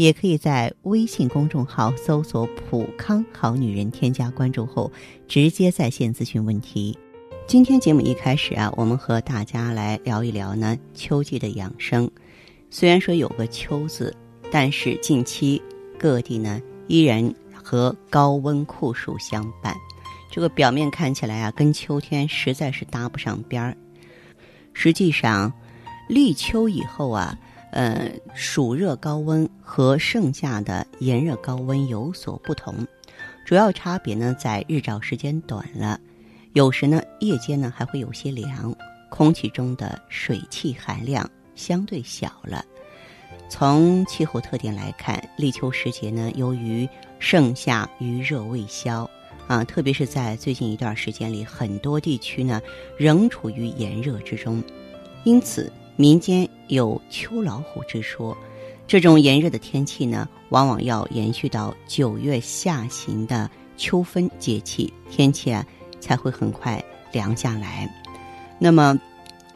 也可以在微信公众号搜索“普康好女人”，添加关注后直接在线咨询问题。今天节目一开始啊，我们和大家来聊一聊呢秋季的养生。虽然说有个“秋”字。但是近期各地呢依然和高温酷暑相伴，这个表面看起来啊跟秋天实在是搭不上边儿。实际上，立秋以后啊，呃，暑热高温和盛夏的炎热高温有所不同，主要差别呢在日照时间短了，有时呢夜间呢还会有些凉，空气中的水汽含量相对小了。从气候特点来看，立秋时节呢，由于盛夏余热未消，啊，特别是在最近一段时间里，很多地区呢仍处于炎热之中，因此民间有“秋老虎”之说。这种炎热的天气呢，往往要延续到九月下旬的秋分节气，天气啊才会很快凉下来。那么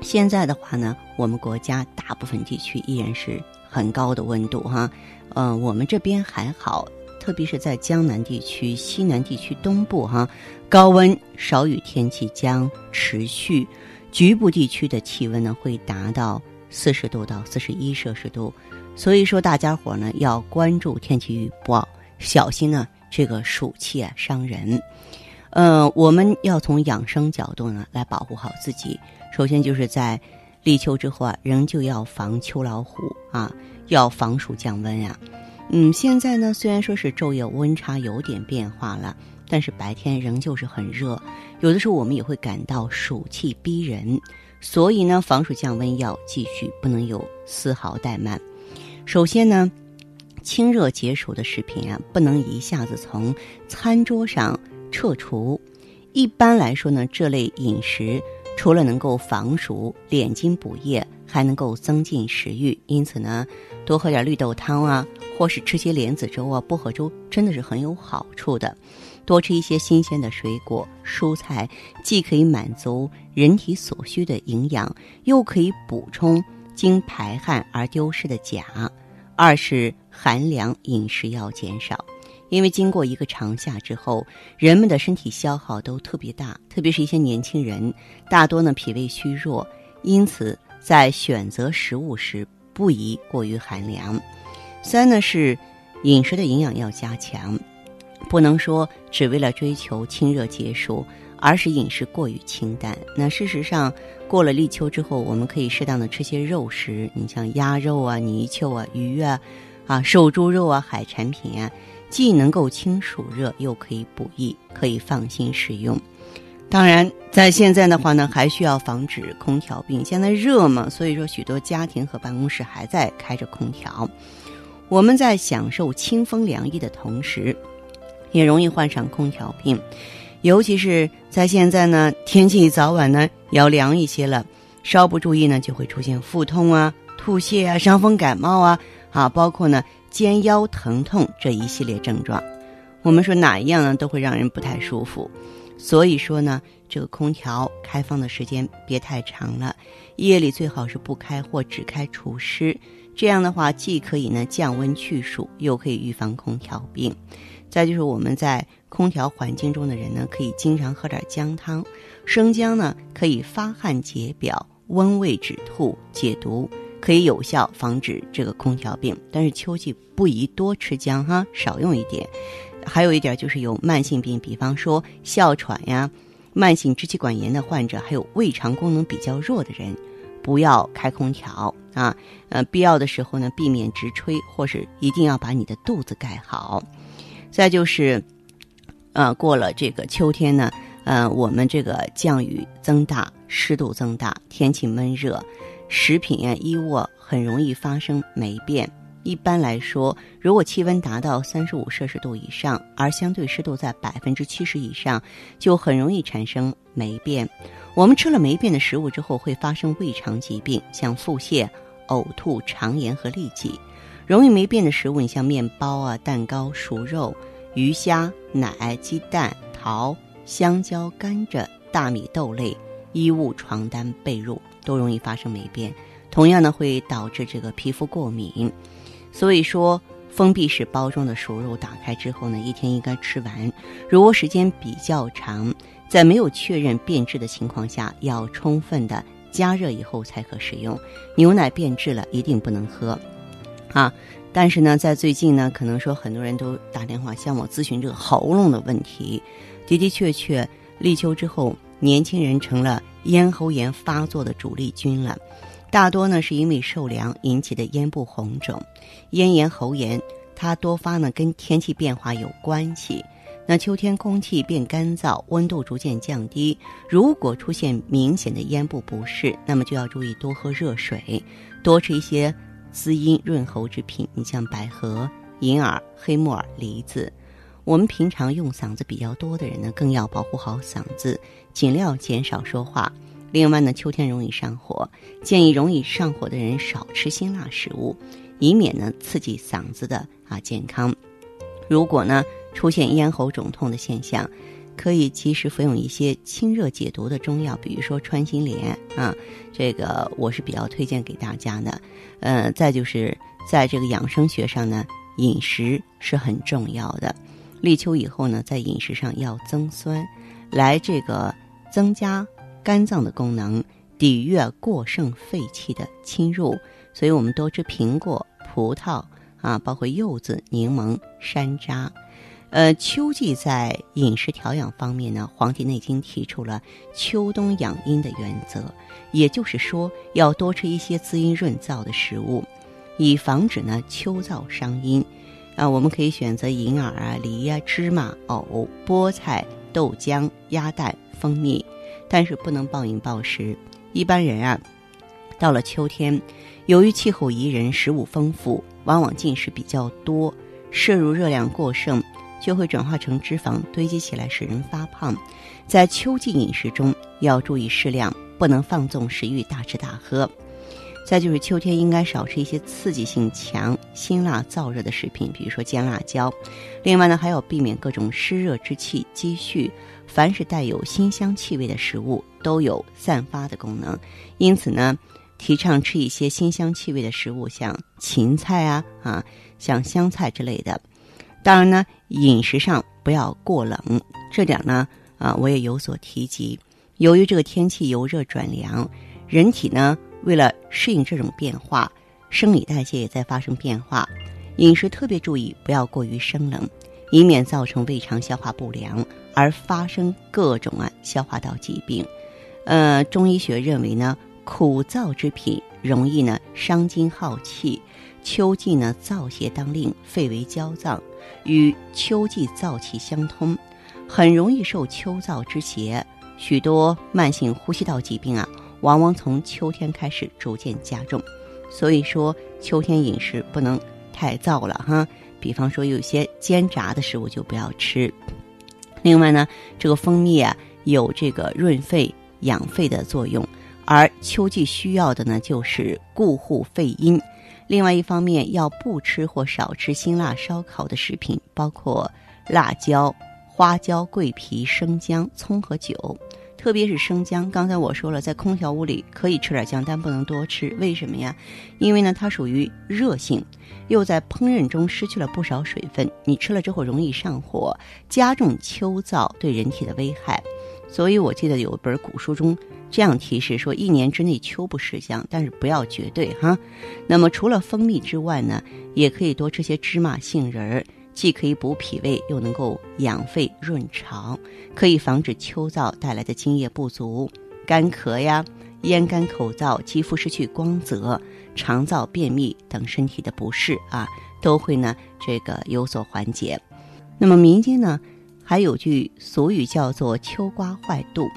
现在的话呢，我们国家大部分地区依然是。很高的温度哈，嗯，我们这边还好，特别是在江南地区、西南地区东部哈，高温少雨天气将持续，局部地区的气温呢会达到四十度到四十一摄氏度，所以说大家伙呢要关注天气预报，小心呢这个暑气啊伤人。嗯，我们要从养生角度呢来保护好自己，首先就是在。立秋之后啊，仍旧要防秋老虎啊，要防暑降温呀。嗯，现在呢，虽然说是昼夜温差有点变化了，但是白天仍旧是很热，有的时候我们也会感到暑气逼人。所以呢，防暑降温要继续，不能有丝毫怠慢。首先呢，清热解暑的食品啊，不能一下子从餐桌上撤除。一般来说呢，这类饮食。除了能够防暑、敛精补液，还能够增进食欲。因此呢，多喝点绿豆汤啊，或是吃些莲子粥啊、薄荷粥，真的是很有好处的。多吃一些新鲜的水果、蔬菜，既可以满足人体所需的营养，又可以补充经排汗而丢失的钾。二是寒凉饮食要减少。因为经过一个长夏之后，人们的身体消耗都特别大，特别是一些年轻人，大多呢脾胃虚弱，因此在选择食物时不宜过于寒凉。三呢是饮食的营养要加强，不能说只为了追求清热解暑，而是饮食过于清淡。那事实上，过了立秋之后，我们可以适当的吃些肉食，你像鸭肉啊、泥鳅啊、鱼啊、啊瘦猪肉啊、海产品啊。既能够清暑热，又可以补益，可以放心食用。当然，在现在的话呢，还需要防止空调病。现在热嘛，所以说许多家庭和办公室还在开着空调。我们在享受清风凉意的同时，也容易患上空调病。尤其是在现在呢，天气早晚呢要凉一些了，稍不注意呢，就会出现腹痛啊、吐泻啊、伤风感冒啊，啊，包括呢。肩腰疼痛这一系列症状，我们说哪一样呢都会让人不太舒服，所以说呢，这个空调开放的时间别太长了，夜里最好是不开或只开除湿，这样的话既可以呢降温去暑，又可以预防空调病。再就是我们在空调环境中的人呢，可以经常喝点姜汤，生姜呢可以发汗解表、温胃止吐、解毒。可以有效防止这个空调病，但是秋季不宜多吃姜哈，少用一点。还有一点就是有慢性病，比方说哮喘呀、慢性支气管炎的患者，还有胃肠功能比较弱的人，不要开空调啊。呃，必要的时候呢，避免直吹，或是一定要把你的肚子盖好。再就是，呃，过了这个秋天呢，呃，我们这个降雨增大，湿度增大，天气闷热。食品啊，衣物很容易发生霉变，一般来说，如果气温达到三十五摄氏度以上，而相对湿度在百分之七十以上，就很容易产生霉变。我们吃了霉变的食物之后，会发生胃肠疾病，像腹泻、呕吐、肠炎和痢疾。容易霉变的食物，你像面包啊、蛋糕、熟肉、鱼虾、奶、鸡蛋、桃、香蕉、甘蔗、大米、豆类、衣物、床单、被褥都容易发生霉变。同样呢，会导致这个皮肤过敏。所以说，封闭式包装的熟肉打开之后呢，一天应该吃完。如果时间比较长，在没有确认变质的情况下，要充分的加热以后才可食用。牛奶变质了，一定不能喝，啊！但是呢，在最近呢，可能说很多人都打电话向我咨询这个喉咙的问题。的的确确，立秋之后，年轻人成了咽喉炎发作的主力军了。大多呢是因为受凉引起的咽部红肿，咽炎、喉炎，它多发呢跟天气变化有关系。那秋天空气变干燥，温度逐渐降低，如果出现明显的咽部不适，那么就要注意多喝热水，多吃一些滋阴润喉之品。你像百合、银耳、黑木耳、梨子。我们平常用嗓子比较多的人呢，更要保护好嗓子，尽量减少说话。另外呢，秋天容易上火，建议容易上火的人少吃辛辣食物，以免呢刺激嗓子的啊健康。如果呢出现咽喉肿痛的现象，可以及时服用一些清热解毒的中药，比如说穿心莲啊，这个我是比较推荐给大家的。呃，再就是在这个养生学上呢，饮食是很重要的。立秋以后呢，在饮食上要增酸，来这个增加。肝脏的功能，抵御过剩废气的侵入，所以我们多吃苹果、葡萄啊，包括柚子、柠檬、山楂。呃，秋季在饮食调养方面呢，《黄帝内经》提出了秋冬养阴的原则，也就是说，要多吃一些滋阴润燥的食物，以防止呢秋燥伤阴。啊，我们可以选择银耳啊、梨呀、芝麻、藕、菠菜、豆浆、鸭蛋、蜂蜜。但是不能暴饮暴食。一般人啊，到了秋天，由于气候宜人，食物丰富，往往进食比较多，摄入热量过剩，就会转化成脂肪堆积起来，使人发胖。在秋季饮食中要注意适量，不能放纵食欲，大吃大喝。再就是秋天应该少吃一些刺激性强、辛辣燥热的食品，比如说尖辣椒。另外呢，还要避免各种湿热之气积蓄。凡是带有辛香气味的食物都有散发的功能，因此呢，提倡吃一些辛香气味的食物，像芹菜啊啊，像香菜之类的。当然呢，饮食上不要过冷，这点呢啊，我也有所提及。由于这个天气由热转凉，人体呢为了适应这种变化，生理代谢也在发生变化，饮食特别注意不要过于生冷。以免造成胃肠消化不良而发生各种啊消化道疾病。呃，中医学认为呢，苦燥之品容易呢伤津耗气。秋季呢燥邪当令，肺为焦脏，与秋季燥气相通，很容易受秋燥之邪。许多慢性呼吸道疾病啊，往往从秋天开始逐渐加重。所以说，秋天饮食不能太燥了哈。比方说，有些煎炸的食物就不要吃。另外呢，这个蜂蜜啊，有这个润肺养肺的作用，而秋季需要的呢，就是固护肺阴。另外一方面，要不吃或少吃辛辣烧烤的食品，包括辣椒、花椒、桂皮、生姜、葱和酒。特别是生姜，刚才我说了，在空调屋里可以吃点姜，但不能多吃。为什么呀？因为呢，它属于热性，又在烹饪中失去了不少水分，你吃了之后容易上火，加重秋燥对人体的危害。所以我记得有一本古书中这样提示说：一年之内秋不食姜，但是不要绝对哈。那么除了蜂蜜之外呢，也可以多吃些芝麻、杏仁儿。既可以补脾胃，又能够养肺润肠，可以防止秋燥带来的津液不足、干咳呀、咽干口燥、肌肤失去光泽、肠燥便秘等身体的不适啊，都会呢这个有所缓解。那么民间呢还有句俗语叫做“秋瓜坏肚”，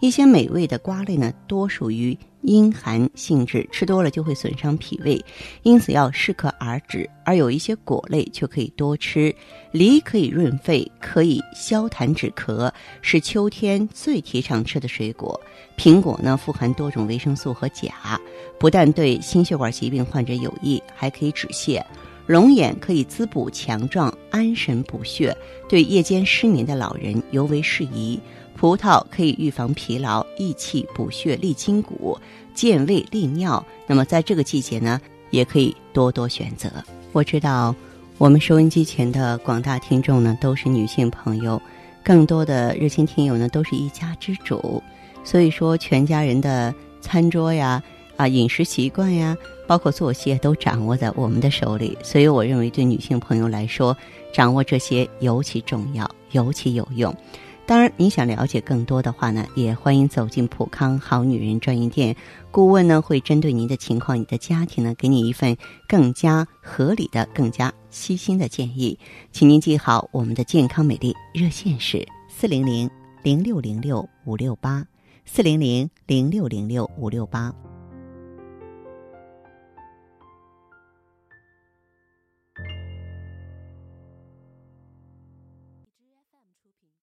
一些美味的瓜类呢多属于阴寒性质，吃多了就会损伤脾胃，因此要适可而止。而有一些果类却可以多吃，梨可以润肺，可以消痰止咳，是秋天最提倡吃的水果。苹果呢，富含多种维生素和钾，不但对心血管疾病患者有益，还可以止泻。龙眼可以滋补强壮、安神补血，对夜间失眠的老人尤为适宜。葡萄可以预防疲劳、益气补血、利筋骨、健胃利尿。那么在这个季节呢，也可以多多选择。我知道，我们收音机前的广大听众呢，都是女性朋友，更多的热心听友呢，都是一家之主，所以说全家人的餐桌呀、啊饮食习惯呀，包括作息都掌握在我们的手里。所以我认为，对女性朋友来说，掌握这些尤其重要，尤其有用。当然，您想了解更多的话呢，也欢迎走进普康好女人专营店，顾问呢会针对您的情况、你的家庭呢，给你一份更加合理的、更加悉心的建议。请您记好，我们的健康美丽热线是四零零零六零六五六八，四零零零六零六五六八。